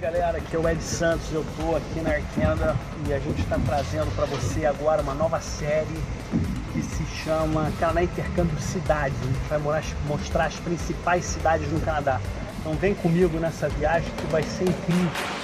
galera, aqui é o Ed Santos, eu tô aqui na Arquenda e a gente está trazendo para você agora uma nova série que se chama Canadá Intercâmbio Cidades. A gente vai mostrar as principais cidades no Canadá. Então vem comigo nessa viagem que vai ser incrível.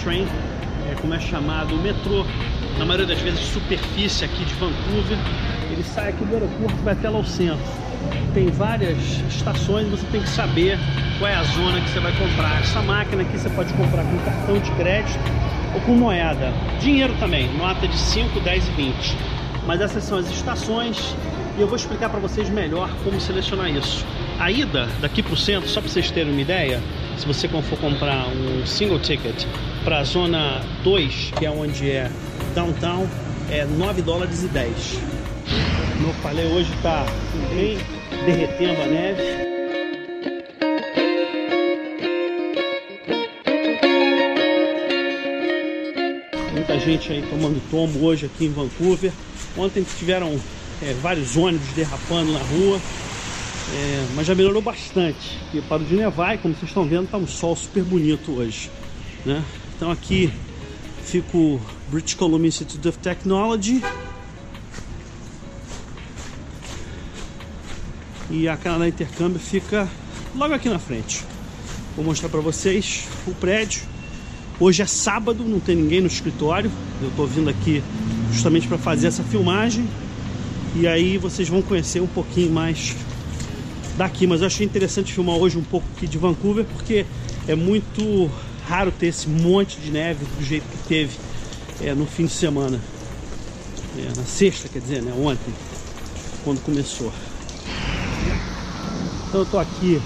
Skytrain, é, como é chamado o metrô, na maioria das vezes superfície aqui de Vancouver. Ele sai aqui do aeroporto e vai até lá ao centro. Tem várias estações, você tem que saber qual é a zona que você vai comprar. Essa máquina aqui você pode comprar com cartão de crédito ou com moeda. Dinheiro também, nota de 5, 10 e 20. Mas essas são as estações e eu vou explicar para vocês melhor como selecionar isso. A ida daqui para o centro, só para vocês terem uma ideia, se você for comprar um single ticket para a zona 2, que é onde é downtown, é 9 dólares e 10. Como eu falei, hoje está bem derretendo a neve. Muita gente aí tomando tombo hoje aqui em Vancouver. Ontem tiveram é, vários ônibus derrapando na rua. É, mas já melhorou bastante. E parou de nevar e como vocês estão vendo, tá um sol super bonito hoje. Né? Então aqui fica o British Columbia Institute of Technology. E a Canadá Intercâmbio fica logo aqui na frente. Vou mostrar para vocês o prédio. Hoje é sábado, não tem ninguém no escritório. Eu estou vindo aqui justamente para fazer essa filmagem. E aí vocês vão conhecer um pouquinho mais daqui, mas eu achei interessante filmar hoje um pouco aqui de Vancouver, porque é muito raro ter esse monte de neve do jeito que teve é, no fim de semana. É, na sexta, quer dizer, né? Ontem, quando começou. Então eu tô aqui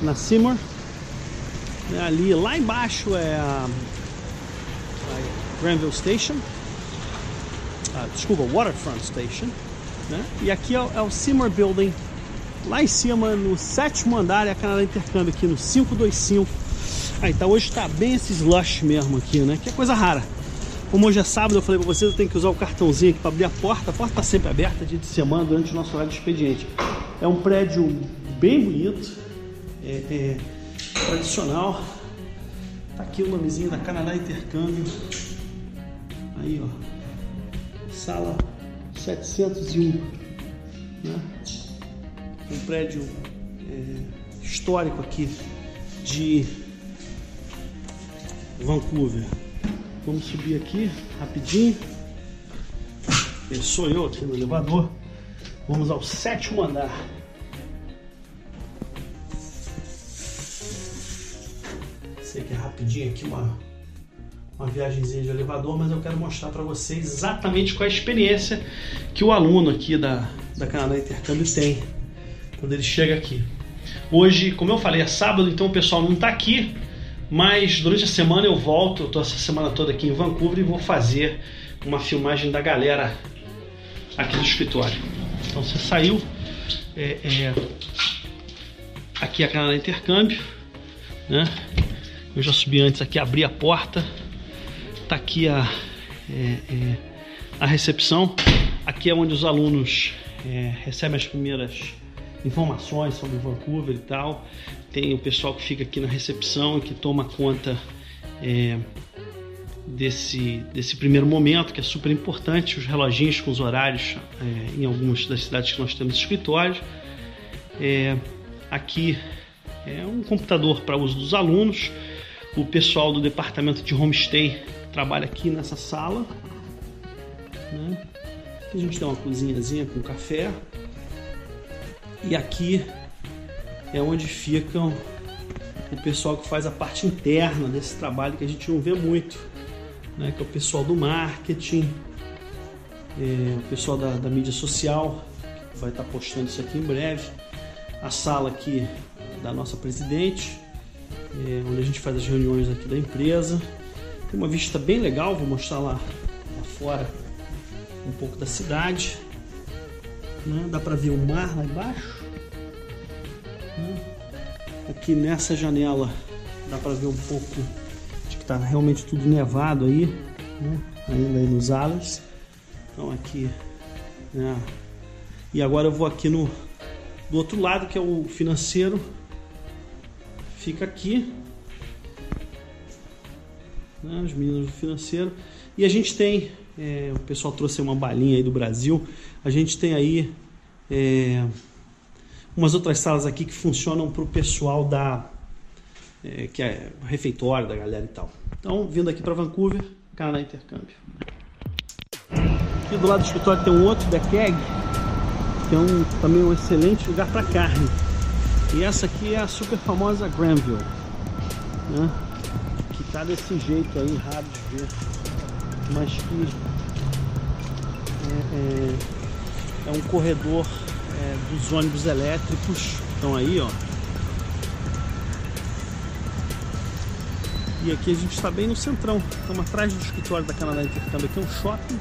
na Seymour. Né, ali, lá embaixo é a, a Granville Station. Ah, desculpa, Waterfront Station. Né? E aqui é, é o Seymour Building Lá em cima, no sétimo andar, é a Canadá Intercâmbio aqui no 525. Aí tá, hoje tá bem esse slush mesmo aqui, né? Que é coisa rara. Como hoje é sábado, eu falei pra vocês, eu tenho que usar o cartãozinho aqui pra abrir a porta. A porta tá sempre aberta, dia de semana, durante o nosso horário de expediente. É um prédio bem bonito, é, é tradicional. Tá aqui o nomezinho da Canadá Intercâmbio. Aí, ó. Sala 701, né? Um prédio é, histórico aqui de Vancouver. Vamos subir aqui rapidinho. Sou eu aqui no elevador. Vamos ao sétimo andar. Sei que é rapidinho aqui uma, uma viagemzinha de elevador, mas eu quero mostrar para vocês exatamente qual é a experiência que o aluno aqui da, da Canadá Intercâmbio tem quando ele chega aqui. Hoje, como eu falei, é sábado, então o pessoal não está aqui, mas durante a semana eu volto, estou essa semana toda aqui em Vancouver e vou fazer uma filmagem da galera aqui do escritório. Então você saiu, é, é, aqui é a Canadá Intercâmbio, né? Eu já subi antes aqui, abri a porta, tá aqui a, é, é a recepção, aqui é onde os alunos é, recebem as primeiras informações sobre Vancouver e tal. Tem o pessoal que fica aqui na recepção e que toma conta é, desse, desse primeiro momento, que é super importante, os reloginhos com os horários é, em algumas das cidades que nós temos escritórios. É, aqui é um computador para uso dos alunos. O pessoal do departamento de homestay trabalha aqui nessa sala. Né? A gente tem uma cozinhazinha com café. E aqui é onde ficam o pessoal que faz a parte interna desse trabalho que a gente não vê muito, né? que é o pessoal do marketing, é, o pessoal da, da, mídia social, que vai estar postando isso aqui em breve, a sala aqui da nossa presidente, é, onde a gente faz as reuniões aqui da empresa. Tem uma vista bem legal, vou mostrar lá, lá fora um pouco da cidade. Né? Dá para ver o mar lá embaixo. Né? Aqui nessa janela dá para ver um pouco de que está realmente tudo nevado aí, né? ainda aí nos alas. Então aqui, né? e agora eu vou aqui no do outro lado que é o financeiro, fica aqui, né? os meninos do financeiro, e a gente tem, é, o pessoal trouxe uma balinha aí do Brasil, a gente tem aí é, umas outras salas aqui que funcionam para o pessoal da é, que é refeitório da galera e tal. Então, vindo aqui para Vancouver, Canadá Intercâmbio. Aqui do lado do escritório tem um outro Keg, que é um, também um excelente lugar para carne. E essa aqui é a super famosa Granville, né? que tá desse jeito aí, raro de ver, mas que é, é, é um corredor é, dos ônibus elétricos. Estão aí, ó. E aqui a gente está bem no centrão. Estamos atrás do escritório da Canadá Intercâmbio. Aqui é um shopping.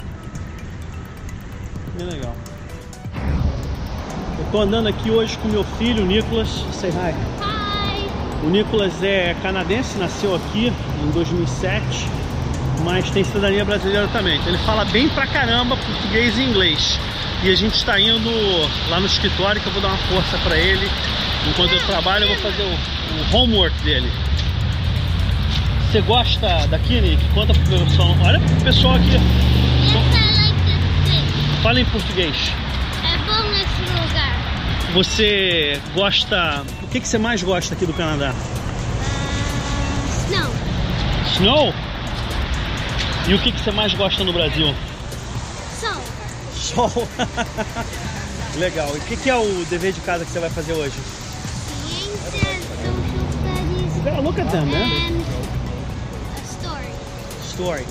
Bem legal. Eu estou andando aqui hoje com meu filho, o Nicolas. Say hi. Hi. O Nicolas é canadense, nasceu aqui em 2007, mas tem cidadania brasileira também. Então ele fala bem pra caramba português e inglês. E a gente está indo lá no escritório que eu vou dar uma força para ele. Enquanto eu trabalho, eu vou fazer o, o homework dele. Você gosta daqui, Nick? Conta pro pessoal. Olha pro pessoal aqui. Fala em português. É bom esse lugar. Você gosta. O que, que você mais gosta aqui do Canadá? Ah, snow. Snow? E o que, que você mais gosta no Brasil? Sol. Sol. Legal. E o que, que é o dever de casa que você vai fazer hoje? Ciências, social studies, Yeah, look at them, man. and a story. Story.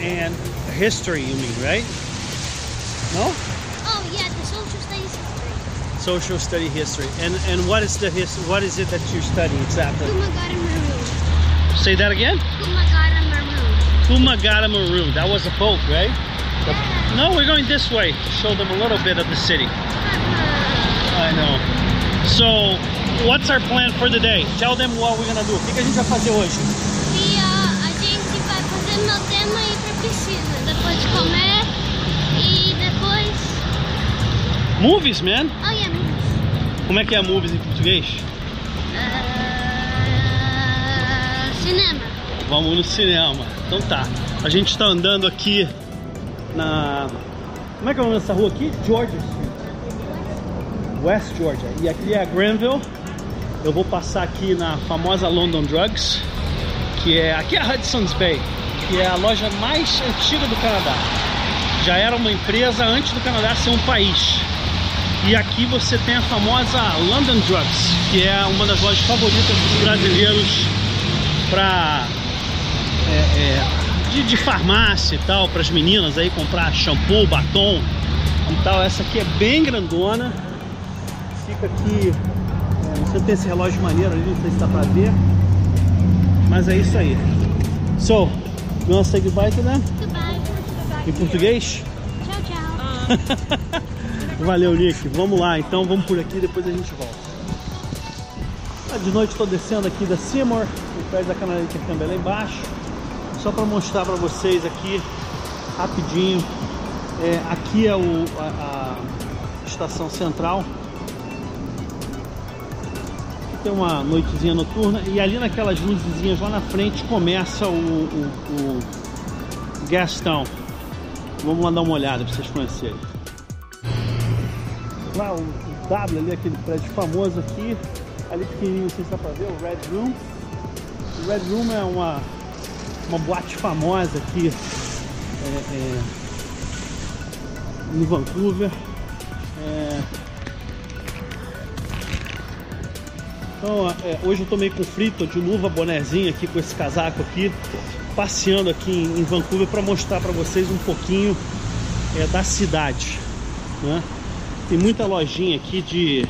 And history, you mean, right? No? Oh yeah, the social studies history. Social study history. And and what is the his what is it that you study exactly? Kumagara Maroon. Say that again? Kumagara Maroon. Kumagata Maru. That was a boat, right? No, we're going this way to show them a little bit of the city. I know. So, what's our plan for the day? Tell them what we're gonna do. O que, que a gente vai fazer hoje? E ah, a gente vai fazer meu tema e ir pra piscina. Depois de comer e depois. Movies, man. Oh yeah, movies. Como é que é movies em português? Ah, cinema. Vamos no cinema. Então tá. A gente está andando aqui na. Como é que é o nome dessa rua aqui? Georgia. West Georgia. E aqui é a Granville. Eu vou passar aqui na famosa London Drugs, que é aqui é a Hudson's Bay, que é a loja mais antiga do Canadá. Já era uma empresa antes do Canadá ser um país. E aqui você tem a famosa London Drugs, que é uma das lojas favoritas dos brasileiros para de, de farmácia e tal, para as meninas aí comprar shampoo, batom e tal. Essa aqui é bem grandona. Fica aqui. é, você tem esse relógio maneiro ali, não sei se dá pra ver. Mas é isso aí. So, you wanna say goodbye to them? Goodbye. Em português? Tchau, tchau. Valeu, Nick. Vamos lá, então vamos por aqui depois a gente volta. Ah, De noite estou descendo aqui da Seymour, o prédio da Canadá Intercâmbio é lá embaixo. Só para mostrar para vocês aqui rapidinho. É, aqui é o, a, a estação central. Tem uma noitezinha noturna e ali naquelas luzezinhas lá na frente começa o, o, o Gastown. Vamos lá dar uma olhada para vocês conhecerem lá o o W ali, aquele prédio famoso aqui, ali pequenininho, não sei se dá pra ver, o Red Room. O Red Room é uma, uma boate famosa aqui é, é, em Vancouver. É, então, é, hoje eu tô meio com frio, tô de luva, bonezinho aqui com esse casaco aqui, passeando aqui em, em Vancouver para mostrar para vocês um pouquinho é, da cidade, né? Tem muita lojinha aqui de.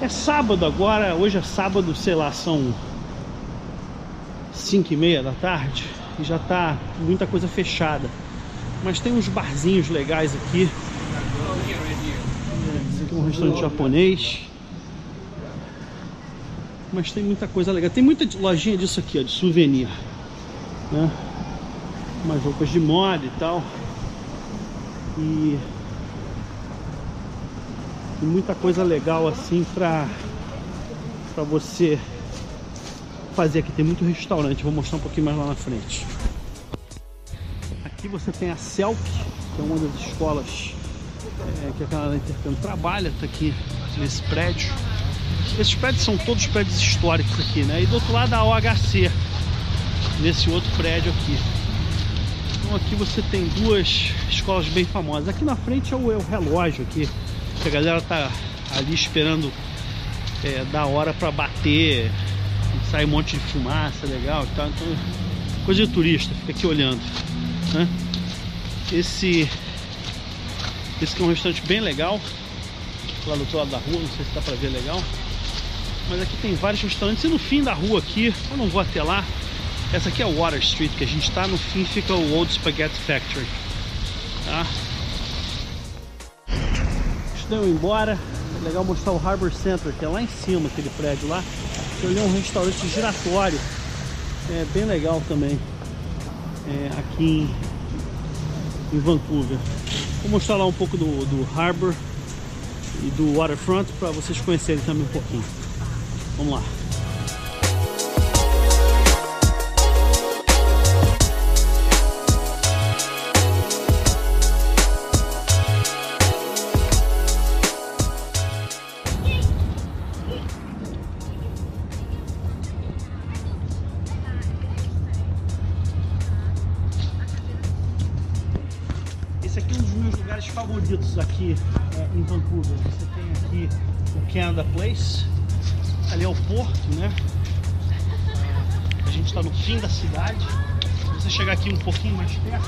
É sábado agora, hoje é sábado, sei lá, são 5 e meia da tarde e já tá muita coisa fechada. Mas tem uns barzinhos legais aqui. Esse aqui é um restaurante japonês. Mas tem muita coisa legal. Tem muita lojinha disso aqui, ó, de souvenir. Né? Umas roupas de moda e tal. E, muita coisa legal assim pra, pra você fazer aqui. Tem muito restaurante, vou mostrar um pouquinho mais lá na frente. Aqui você tem a CELC, que é uma das escolas é, que a Canadá Intercâmbio trabalha, está aqui nesse prédio. Esses prédios são todos prédios históricos aqui, né? E do outro lado a OHC, nesse outro prédio aqui. Então aqui você tem duas escolas bem famosas. Aqui na frente é o, é o relógio aqui, que a galera tá ali esperando é, da hora para bater, sai um monte de fumaça legal e tal. Então, coisa de turista, fica aqui olhando. Né? Esse, esse aqui é um restaurante bem legal, lá do outro lado da rua, não sei se dá pra ver legal. Mas aqui tem vários restaurantes e no fim da rua aqui, eu não vou até lá. Essa aqui é o Water Street que a gente está, no fim fica o Old Spaghetti Factory. Tá? Estão embora. É legal mostrar o Harbor Center, que é lá em cima, aquele prédio lá. Eu é um restaurante giratório. É bem legal também. É, aqui em, em, Vancouver. Vou mostrar lá um pouco do, do Harbor e do Waterfront para vocês conhecerem também um pouquinho. Vamos lá. Esse aqui é um dos meus lugares favoritos aqui é, em Vancouver. Você tem aqui o Canada Place, ali é o porto, né? A gente está no fim da cidade. Se você chegar aqui um pouquinho mais perto,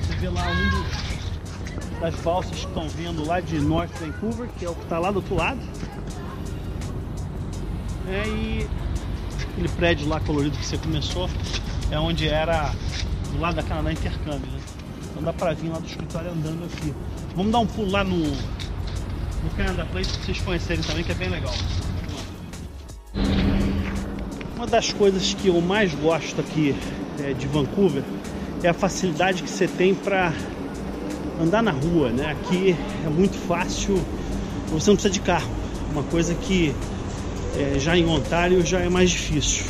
você vê lá um das balsas que estão vindo lá de North Vancouver, que é o que está lá do outro lado. É, e aquele prédio lá colorido que você começou é onde era do lado da Canadá Intercâmbio, né? Então dá pra vir lá do escritório andando aqui. Vamos dar um pulo lá no, no Canada Place para vocês conhecerem também, que é bem legal. Uma das coisas que eu mais gosto aqui é, de Vancouver é a facilidade que você tem para andar na rua, né? Aqui é muito fácil, você não precisa de carro. Uma coisa que é, já em Ontário já é mais difícil.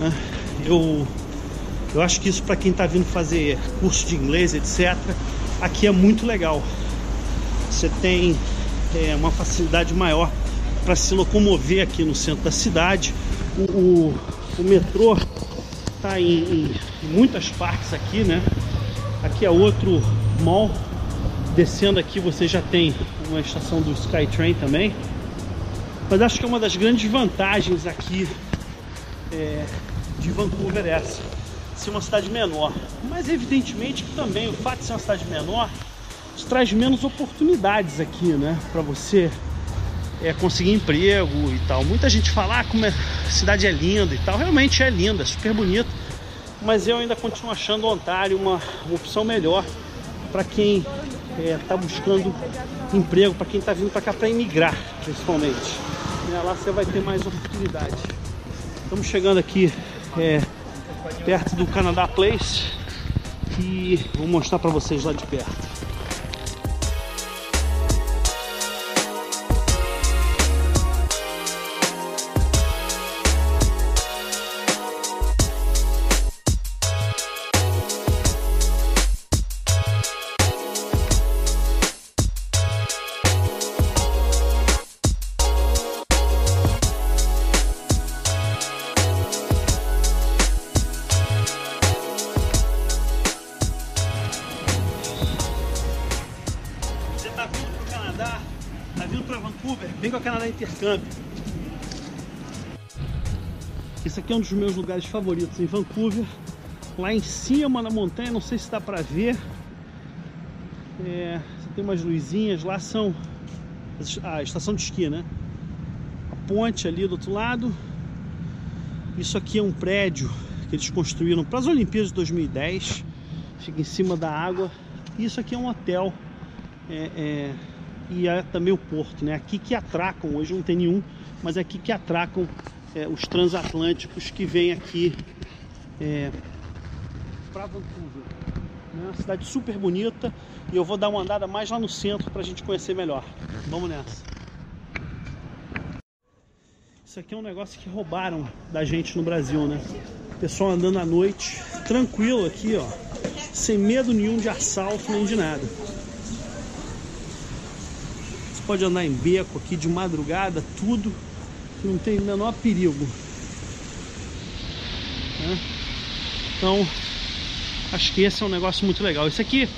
Né? Eu eu acho que isso para quem está vindo fazer curso de inglês, etc., aqui é muito legal. Você tem é, uma facilidade maior para se locomover aqui no centro da cidade. O, o, o metrô está em, em, muitas partes aqui, né? Aqui é outro mall. Descendo aqui você já tem uma estação do Skytrain também. Mas acho que é uma das grandes vantagens aqui é, de Vancouver é essa ser uma cidade menor. Mas evidentemente que também o fato de ser uma cidade menor traz menos oportunidades aqui, né? Para você é, conseguir emprego e tal. Muita gente fala ah, como a cidade é linda e tal. Realmente é linda, é super bonita. Mas eu ainda continuo achando Ontário uma, uma opção melhor para quem está é, tá buscando emprego, para quem está vindo para cá para imigrar, principalmente. É, lá você vai ter mais oportunidade. Estamos chegando aqui é, perto do Canadá Place e vou mostrar para vocês lá de perto. Intercâmbio. Esse aqui é um dos meus lugares favoritos em Vancouver. Lá em cima na montanha, não sei se dá pra ver. É, tem umas luzinhas lá, são a estação de esqui, né? A ponte ali do outro lado. Isso aqui é um prédio que eles construíram para as Olimpíadas de 2010. Fica em cima da água. Isso aqui é um hotel. É, é, e é também o porto, né? Aqui que atracam, hoje não tem nenhum, mas é aqui que atracam é, os transatlânticos que vêm aqui é, para Vancouver. É uma cidade super bonita e eu vou dar uma andada mais lá no centro para a gente conhecer melhor. Vamos nessa. Isso aqui é um negócio que roubaram da gente no Brasil, né? Pessoal andando à noite, tranquilo aqui, ó, sem medo nenhum de assalto nem de nada. Pode andar em beco aqui de madrugada, tudo, não tem o menor perigo. Né? Então, acho que esse é um negócio muito legal. Esse aqui,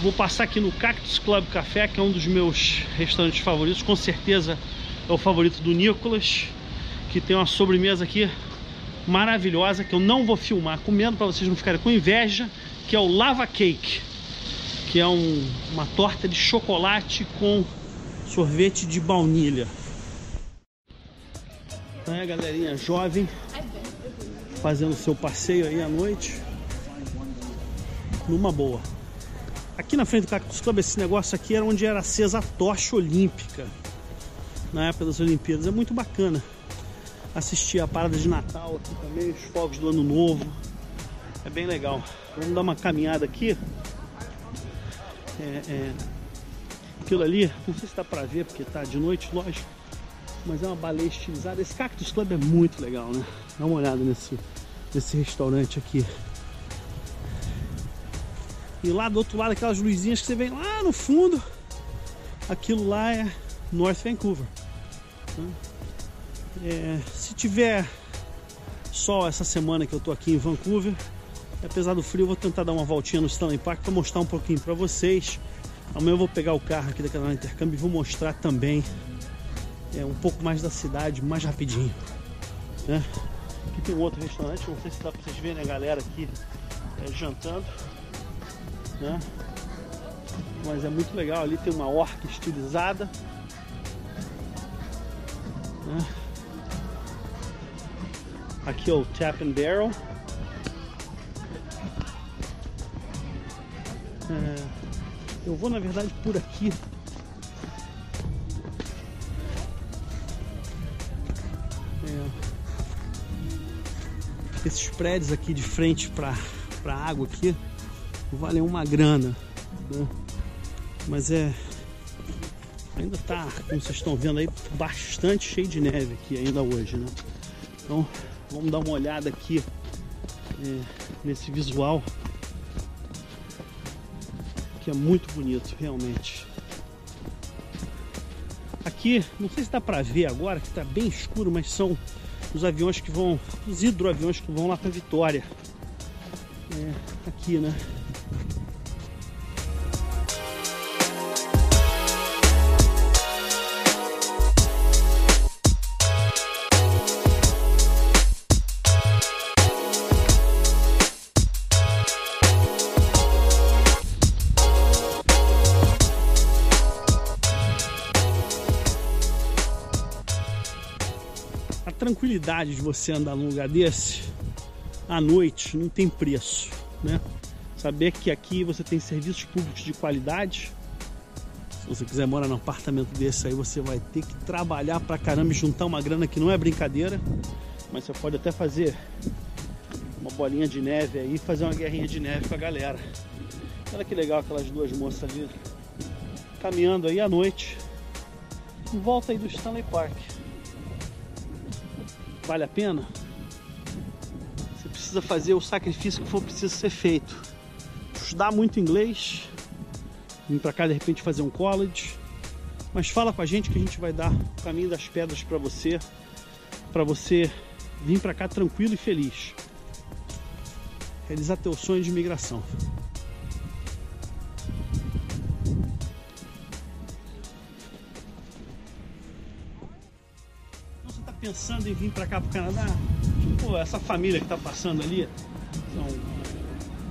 vou passar aqui no Cactus Club Café, que é um dos meus restaurantes favoritos, com certeza é o favorito do Nicolas, que tem uma sobremesa aqui maravilhosa que eu não vou filmar comendo para vocês não ficarem com inveja, que é o Lava Cake, que é um, uma torta de chocolate com sorvete de baunilha. É, galerinha jovem fazendo seu passeio aí à noite numa boa. Aqui na frente do Cactus Club, esse negócio aqui era onde era acesa a tocha olímpica na época das Olimpíadas. É muito bacana assistir a parada de Natal aqui também, os fogos do Ano Novo. É bem legal. Vamos dar uma caminhada aqui. É, é, aquilo ali, não sei se dá pra ver porque tá de noite, lógico. Mas é uma baleia estilizada. Esse Cactus Club é muito legal, né? Dá uma olhada nesse, nesse restaurante aqui. E lá do outro lado, aquelas luzinhas que você vê lá no fundo, aquilo lá é North Vancouver. Né? É, se tiver sol essa semana que eu tô aqui em Vancouver, apesar do frio, eu vou tentar dar uma voltinha no Stanley Park para mostrar um pouquinho para vocês. Amanhã eu vou pegar o carro aqui da Canal Intercâmbio e vou mostrar também é, um pouco mais da cidade, mais rapidinho. Né? Aqui tem um outro restaurante, não sei se dá para vocês verem a galera aqui é, jantando. Né? Mas é muito legal, ali tem uma orca estilizada. Né? Aqui é o Tap and Barrel. É, eu vou na verdade por aqui. É, esses prédios aqui de frente para a água aqui valem uma grana. Né? Mas é. Ainda tá, como vocês estão vendo aí, bastante cheio de neve aqui ainda hoje, né? Então Vamos dar uma olhada aqui é, nesse visual que é muito bonito, realmente. Aqui, não sei se dá para ver agora, que está bem escuro, mas são os aviões que vão, os hidroaviões que vão lá para Vitória. É, aqui, né? De você andar num lugar desse à noite não tem preço, né? Saber que aqui você tem serviços públicos de qualidade. Se você quiser morar num apartamento desse aí, você vai ter que trabalhar pra caramba e juntar uma grana que não é brincadeira. Mas você pode até fazer uma bolinha de neve aí, fazer uma guerrinha de neve com a galera. Olha que legal aquelas duas moças ali caminhando aí à noite. Em volta aí do Stanley Park. Vale a pena? Você precisa fazer o sacrifício que for preciso ser feito. Estudar muito inglês, vir para cá de repente fazer um college. Mas fala com a gente que a gente vai dar o caminho das pedras para você, para você vir para cá tranquilo e feliz. Realizar teu sonho de imigração. Pensando em vir para cá pro Canadá, tipo, essa família que tá passando ali, são,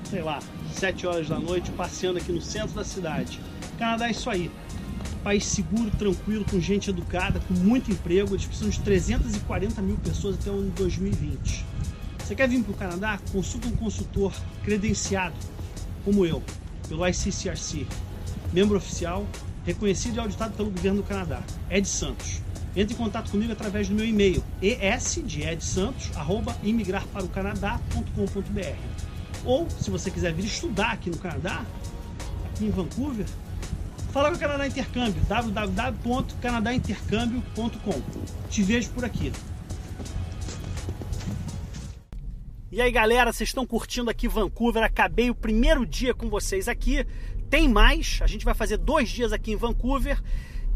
sei lá, 7 horas da noite, passeando aqui no centro da cidade. O Canadá é isso aí. país seguro, tranquilo, com gente educada, com muito emprego. Eles precisam de 340 mil pessoas até o ano de 2020. Você quer vir para o Canadá? Consulta um consultor credenciado, como eu, pelo ICCRC, membro oficial, reconhecido e auditado pelo governo do Canadá, Ed Santos. Entre em contato comigo através do meu e-mail, es de Ed Santos, arroba imigrarparocanadá.com.br. Ou, se você quiser vir estudar aqui no Canadá, aqui em Vancouver, fala com o Canadá Intercâmbio, www.canadaintercâmbio.com. Te vejo por aqui. E aí galera, vocês estão curtindo aqui Vancouver? Acabei o primeiro dia com vocês aqui. Tem mais, a gente vai fazer dois dias aqui em Vancouver.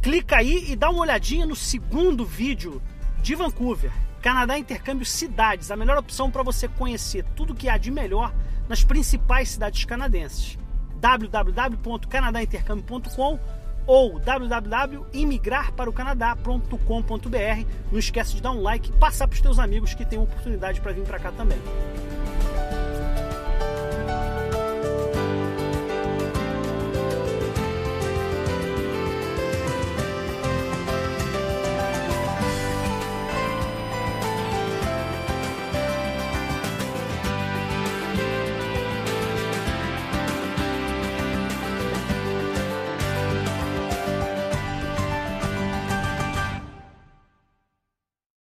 Clica aí e dá uma olhadinha no segundo vídeo de Vancouver. Canadá Intercâmbio Cidades, a melhor opção para você conhecer tudo que há de melhor nas principais cidades canadenses. www.canadaintercâmbio.com ou www.imigrarparocanadá.com.br. Não esquece de dar um like e passar para os teus amigos que têm oportunidade para vir para cá também.